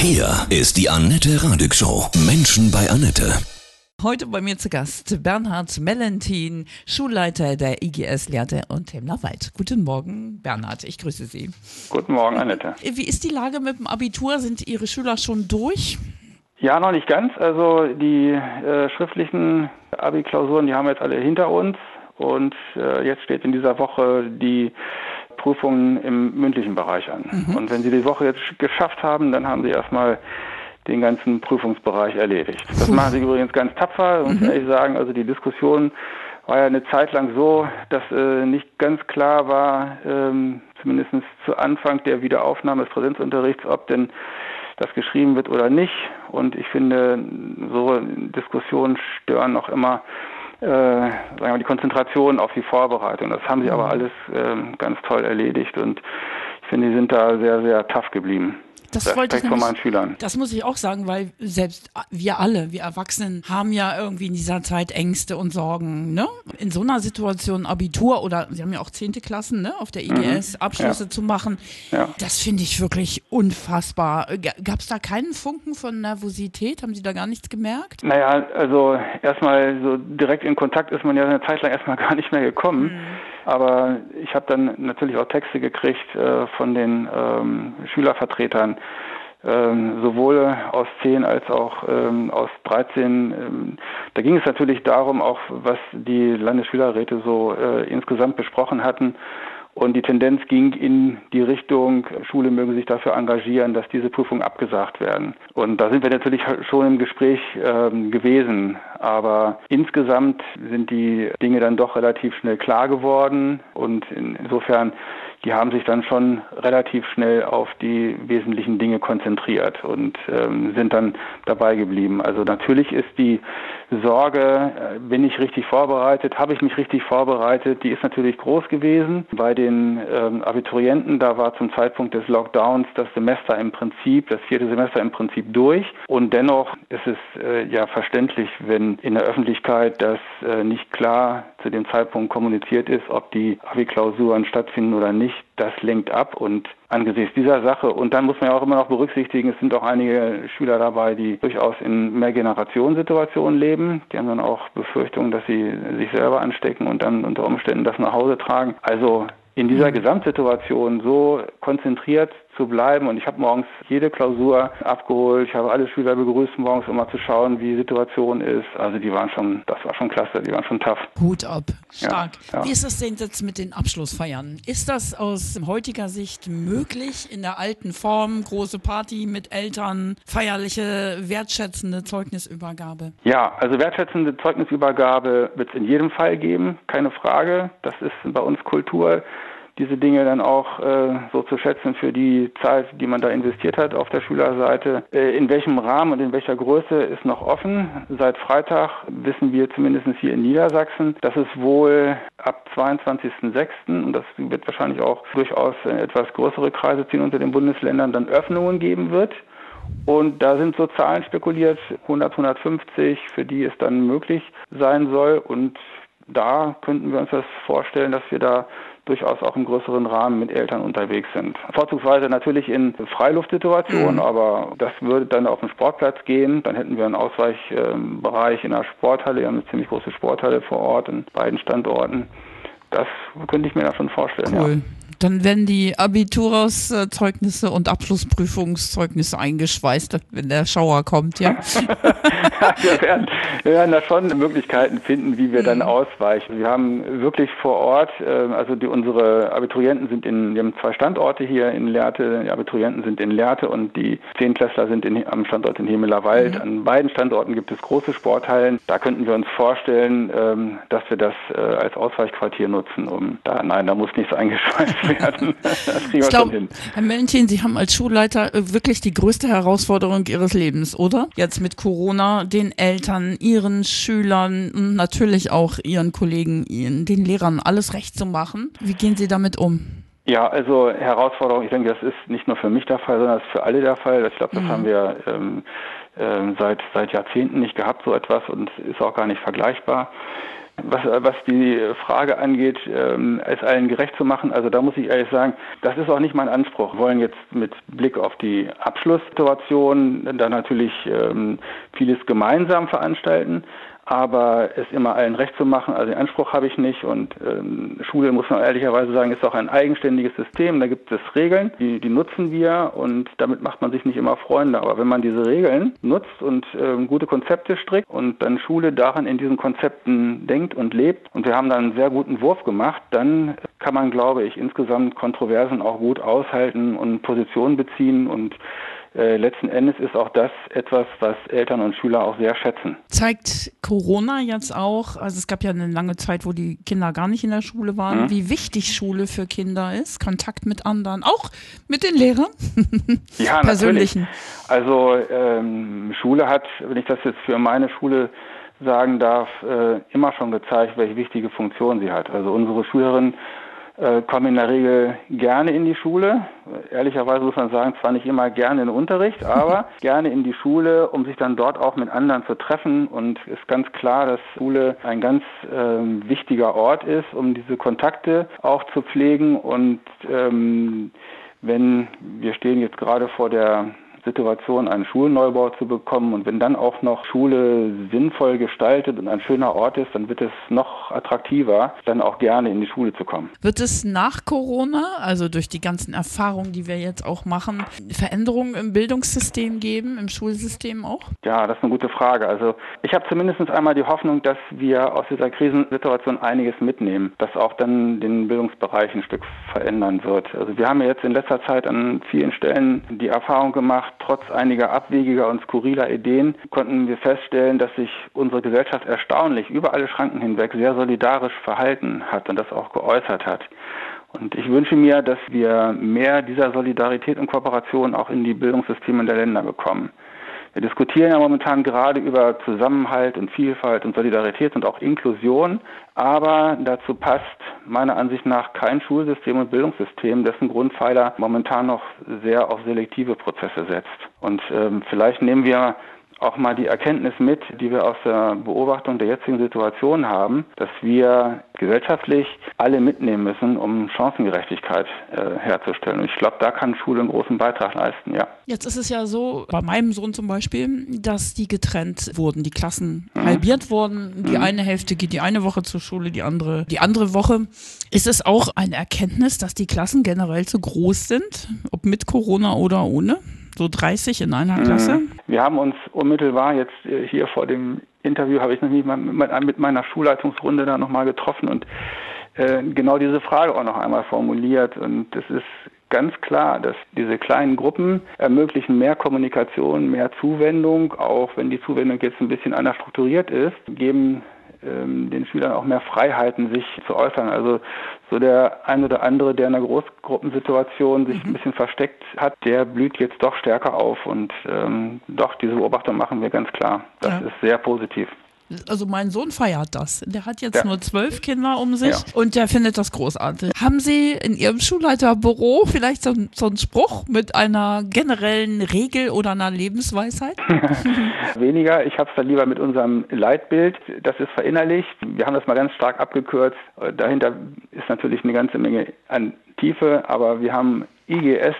Hier ist die Annette Radig Show. Menschen bei Annette. Heute bei mir zu Gast Bernhard Mellentin, Schulleiter der IGS Lehrte und Themlerwald. Guten Morgen, Bernhard, ich grüße Sie. Guten Morgen, Annette. Wie ist die Lage mit dem Abitur? Sind Ihre Schüler schon durch? Ja, noch nicht ganz. Also die äh, schriftlichen Abi-Klausuren, die haben wir jetzt alle hinter uns. Und äh, jetzt steht in dieser Woche die Prüfungen im mündlichen Bereich an. Mhm. Und wenn Sie die Woche jetzt geschafft haben, dann haben Sie erstmal den ganzen Prüfungsbereich erledigt. Das machen Sie übrigens ganz tapfer, muss ich mhm. ehrlich sagen. Also die Diskussion war ja eine Zeit lang so, dass äh, nicht ganz klar war, ähm, zumindest zu Anfang der Wiederaufnahme des Präsenzunterrichts, ob denn das geschrieben wird oder nicht. Und ich finde, so Diskussionen stören auch immer äh, sagen wir mal, die Konzentration auf die Vorbereitung. Das haben sie aber mhm. alles äh, ganz toll erledigt und ich finde, sie sind da sehr, sehr tough geblieben. Das Respekt wollte ich nämlich, von meinen Schülern. Das muss ich auch sagen, weil selbst wir alle, wir Erwachsenen, haben ja irgendwie in dieser Zeit Ängste und Sorgen. Ne? In so einer Situation Abitur oder Sie haben ja auch zehnte Klassen ne? auf der IGS, mhm. Abschlüsse ja. zu machen, ja. das finde ich wirklich unfassbar. Gab es da keinen Funken von Nervosität? Haben Sie da gar nichts gemerkt? Naja, also erstmal so direkt in Kontakt ist man ja eine Zeit lang erstmal gar nicht mehr gekommen. Mhm. Aber ich habe dann natürlich auch Texte gekriegt äh, von den ähm, Schülervertretern, ähm, sowohl aus 10 als auch ähm, aus 13. Ähm, da ging es natürlich darum, auch was die Landesschülerräte so äh, insgesamt besprochen hatten. Und die Tendenz ging in die Richtung, Schule möge sich dafür engagieren, dass diese Prüfungen abgesagt werden. Und da sind wir natürlich schon im Gespräch ähm, gewesen. Aber insgesamt sind die Dinge dann doch relativ schnell klar geworden. Und insofern die haben sich dann schon relativ schnell auf die wesentlichen Dinge konzentriert und ähm, sind dann dabei geblieben. Also natürlich ist die Sorge, äh, bin ich richtig vorbereitet, habe ich mich richtig vorbereitet, die ist natürlich groß gewesen. Bei den ähm, Abiturienten, da war zum Zeitpunkt des Lockdowns das Semester im Prinzip, das vierte Semester im Prinzip durch. Und dennoch ist es äh, ja verständlich, wenn in der Öffentlichkeit das äh, nicht klar zu dem Zeitpunkt kommuniziert ist, ob die Abi-Klausuren stattfinden oder nicht. Das lenkt ab und angesichts dieser Sache. Und dann muss man ja auch immer noch berücksichtigen, es sind auch einige Schüler dabei, die durchaus in Mehrgenerationensituationen leben. Die haben dann auch Befürchtungen, dass sie sich selber anstecken und dann unter Umständen das nach Hause tragen. Also in dieser mhm. Gesamtsituation so konzentriert zu bleiben. Und ich habe morgens jede Klausur abgeholt. Ich habe alle Schüler begrüßt morgens, um mal zu schauen, wie die Situation ist. Also die waren schon, das war schon klasse, die waren schon tough. Hut ab, stark. Ja, ja. Wie ist das denn jetzt mit den Abschlussfeiern? Ist das aus heutiger Sicht möglich in der alten Form? Große Party mit Eltern, feierliche, wertschätzende Zeugnisübergabe? Ja, also wertschätzende Zeugnisübergabe wird es in jedem Fall geben, keine Frage. Das ist bei uns Kultur diese Dinge dann auch äh, so zu schätzen für die Zeit, die man da investiert hat auf der Schülerseite. Äh, in welchem Rahmen und in welcher Größe ist noch offen. Seit Freitag wissen wir zumindest hier in Niedersachsen, dass es wohl ab 22.06. und das wird wahrscheinlich auch durchaus etwas größere Kreise ziehen unter den Bundesländern, dann Öffnungen geben wird. Und da sind so Zahlen spekuliert, 100, 150, für die es dann möglich sein soll. Und da könnten wir uns das vorstellen, dass wir da durchaus auch im größeren Rahmen mit Eltern unterwegs sind. Vorzugsweise natürlich in Freiluftsituationen, mhm. aber das würde dann auf den Sportplatz gehen. Dann hätten wir einen Ausweichbereich in der Sporthalle. Wir haben eine ziemlich große Sporthalle vor Ort in beiden Standorten. Das könnte ich mir da schon vorstellen. Cool. Ja. Dann werden die Abiturszeugnisse und Abschlussprüfungszeugnisse eingeschweißt, wenn der Schauer kommt, ja? wir, werden, wir werden da schon Möglichkeiten finden, wie wir dann mhm. ausweichen. Wir haben wirklich vor Ort, ähm, also die, unsere Abiturienten sind in, wir haben zwei Standorte hier in Lehrte, die Abiturienten sind in Lehrte und die Zehnklässler sind in, am Standort in Hemelerwald. Mhm. An beiden Standorten gibt es große Sporthallen. Da könnten wir uns vorstellen, ähm, dass wir das äh, als Ausweichquartier nutzen, um da, nein, da muss nichts eingeschweißt werden. Das kriegen wir hin. Herr Mellentin, Sie haben als Schulleiter äh, wirklich die größte Herausforderung Ihres Lebens, oder? Jetzt mit Corona, den Eltern, Ihren Schülern und natürlich auch Ihren Kollegen, Ihren, den Lehrern alles recht zu machen. Wie gehen Sie damit um? Ja, also Herausforderung, ich denke, das ist nicht nur für mich der Fall, sondern das ist für alle der Fall. Ich glaube, das mhm. haben wir ähm, ähm, seit, seit Jahrzehnten nicht gehabt, so etwas, und ist auch gar nicht vergleichbar. Was, was die Frage angeht, ähm, es allen gerecht zu machen, also da muss ich ehrlich sagen, das ist auch nicht mein Anspruch. Wir wollen jetzt mit Blick auf die Abschlusssituation dann natürlich ähm, vieles gemeinsam veranstalten aber es immer allen recht zu machen, also den Anspruch habe ich nicht. Und ähm, Schule, muss man ehrlicherweise sagen, ist auch ein eigenständiges System, da gibt es Regeln, die, die nutzen wir. Und damit macht man sich nicht immer Freunde, aber wenn man diese Regeln nutzt und ähm, gute Konzepte strickt und dann Schule daran in diesen Konzepten denkt und lebt und wir haben da einen sehr guten Wurf gemacht, dann kann man, glaube ich, insgesamt Kontroversen auch gut aushalten und Positionen beziehen und äh, letzten Endes ist auch das etwas, was Eltern und Schüler auch sehr schätzen. Zeigt Corona jetzt auch, also es gab ja eine lange Zeit, wo die Kinder gar nicht in der Schule waren, mhm. wie wichtig Schule für Kinder ist, Kontakt mit anderen, auch mit den Lehrern? ja, persönlichen. Natürlich. Also ähm, Schule hat, wenn ich das jetzt für meine Schule sagen darf, äh, immer schon gezeigt, welche wichtige Funktion sie hat. Also unsere Schülerinnen äh, kommen in der Regel gerne in die Schule. Ehrlicherweise muss man sagen, zwar nicht immer gerne in den Unterricht, aber gerne in die Schule, um sich dann dort auch mit anderen zu treffen. Und ist ganz klar, dass Schule ein ganz äh, wichtiger Ort ist, um diese Kontakte auch zu pflegen. Und ähm, wenn wir stehen jetzt gerade vor der Situation, einen Schulneubau zu bekommen. Und wenn dann auch noch Schule sinnvoll gestaltet und ein schöner Ort ist, dann wird es noch attraktiver, dann auch gerne in die Schule zu kommen. Wird es nach Corona, also durch die ganzen Erfahrungen, die wir jetzt auch machen, Veränderungen im Bildungssystem geben, im Schulsystem auch? Ja, das ist eine gute Frage. Also ich habe zumindest einmal die Hoffnung, dass wir aus dieser Krisensituation einiges mitnehmen, das auch dann den Bildungsbereich ein Stück verändern wird. Also wir haben ja jetzt in letzter Zeit an vielen Stellen die Erfahrung gemacht, trotz einiger abwegiger und skurriler Ideen konnten wir feststellen, dass sich unsere Gesellschaft erstaunlich über alle Schranken hinweg sehr solidarisch verhalten hat und das auch geäußert hat. Und ich wünsche mir, dass wir mehr dieser Solidarität und Kooperation auch in die Bildungssysteme der Länder bekommen. Wir diskutieren ja momentan gerade über Zusammenhalt und Vielfalt und Solidarität und auch Inklusion, aber dazu passt meiner Ansicht nach kein Schulsystem und Bildungssystem, dessen Grundpfeiler momentan noch sehr auf selektive Prozesse setzt. Und ähm, vielleicht nehmen wir auch mal die Erkenntnis mit, die wir aus der Beobachtung der jetzigen Situation haben, dass wir gesellschaftlich alle mitnehmen müssen, um Chancengerechtigkeit äh, herzustellen. Und ich glaube, da kann Schule einen großen Beitrag leisten, ja. Jetzt ist es ja so, bei meinem Sohn zum Beispiel, dass die getrennt wurden, die Klassen mhm. halbiert wurden. Die mhm. eine Hälfte geht die eine Woche zur Schule, die andere die andere Woche. Ist es auch eine Erkenntnis, dass die Klassen generell zu groß sind, ob mit Corona oder ohne? so 30 in einer Klasse? Wir haben uns unmittelbar jetzt äh, hier vor dem Interview, habe ich noch mit meiner Schulleitungsrunde da nochmal getroffen und äh, genau diese Frage auch noch einmal formuliert. Und es ist ganz klar, dass diese kleinen Gruppen ermöglichen mehr Kommunikation, mehr Zuwendung, auch wenn die Zuwendung jetzt ein bisschen anders strukturiert ist, geben ähm, den Schülern auch mehr Freiheiten, sich zu äußern. Also so der ein oder andere, der in einer Großgruppensituation sich mhm. ein bisschen versteckt hat, der blüht jetzt doch stärker auf. Und ähm, doch, diese Beobachtung machen wir ganz klar. Das ja. ist sehr positiv. Also mein Sohn feiert das. Der hat jetzt ja. nur zwölf Kinder um sich ja. und der findet das großartig. Haben Sie in Ihrem Schulleiterbüro vielleicht so, so einen Spruch mit einer generellen Regel oder einer Lebensweisheit? Weniger. Ich habe es dann lieber mit unserem Leitbild. Das ist verinnerlicht. Wir haben das mal ganz stark abgekürzt. Dahinter ist natürlich eine ganze Menge an Tiefe, aber wir haben IGS,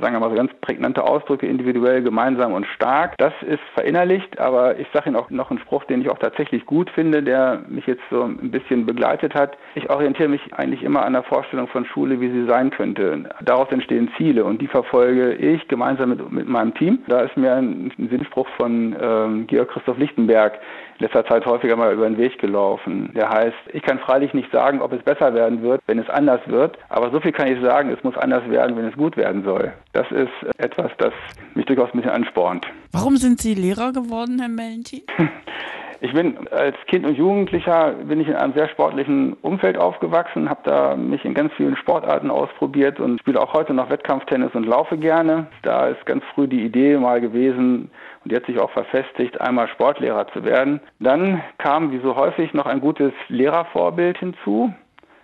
sagen wir mal so ganz prägnante Ausdrücke, individuell, gemeinsam und stark. Das ist verinnerlicht, aber ich sage Ihnen auch noch einen Spruch, den ich auch tatsächlich gut finde, der mich jetzt so ein bisschen begleitet hat. Ich orientiere mich eigentlich immer an der Vorstellung von Schule, wie sie sein könnte. Daraus entstehen Ziele und die verfolge ich gemeinsam mit, mit meinem Team. Da ist mir ein, ein Sinnspruch von ähm, Georg Christoph Lichtenberg letzter Zeit häufiger mal über den Weg gelaufen. Der heißt, ich kann freilich nicht sagen, ob es besser werden wird, wenn es anders wird, aber so viel kann ich sagen, es muss anders werden, wenn es gut werden soll. Das ist etwas, das mich durchaus ein bisschen anspornt. Warum sind Sie Lehrer geworden, Herr Mellentin? Ich bin als Kind und Jugendlicher bin ich in einem sehr sportlichen Umfeld aufgewachsen, habe da mich in ganz vielen Sportarten ausprobiert und spiele auch heute noch Wettkampftennis und laufe gerne. Da ist ganz früh die Idee mal gewesen und jetzt sich auch verfestigt, einmal Sportlehrer zu werden. Dann kam wie so häufig noch ein gutes Lehrervorbild hinzu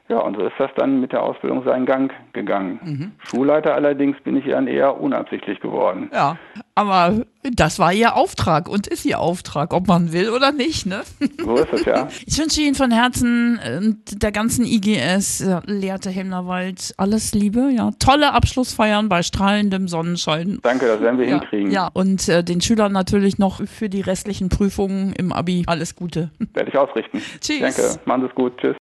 Ja, und so ist das dann mit der Ausbildung seinen Gang gegangen. Mhm. Schulleiter allerdings bin ich dann eher unabsichtlich geworden. Ja, aber das war Ihr Auftrag und ist Ihr Auftrag, ob man will oder nicht, ne? So ist es, ja. Ich wünsche Ihnen von Herzen und der ganzen IGS, äh, Lehrte Hemnerwald, alles Liebe, ja. Tolle Abschlussfeiern bei strahlendem Sonnenschein. Danke, das werden wir ja, hinkriegen. Ja, und äh, den Schülern natürlich noch für die restlichen Prüfungen im Abi alles Gute. Werde ich ausrichten. Tschüss. Danke, machen Sie es gut. Tschüss.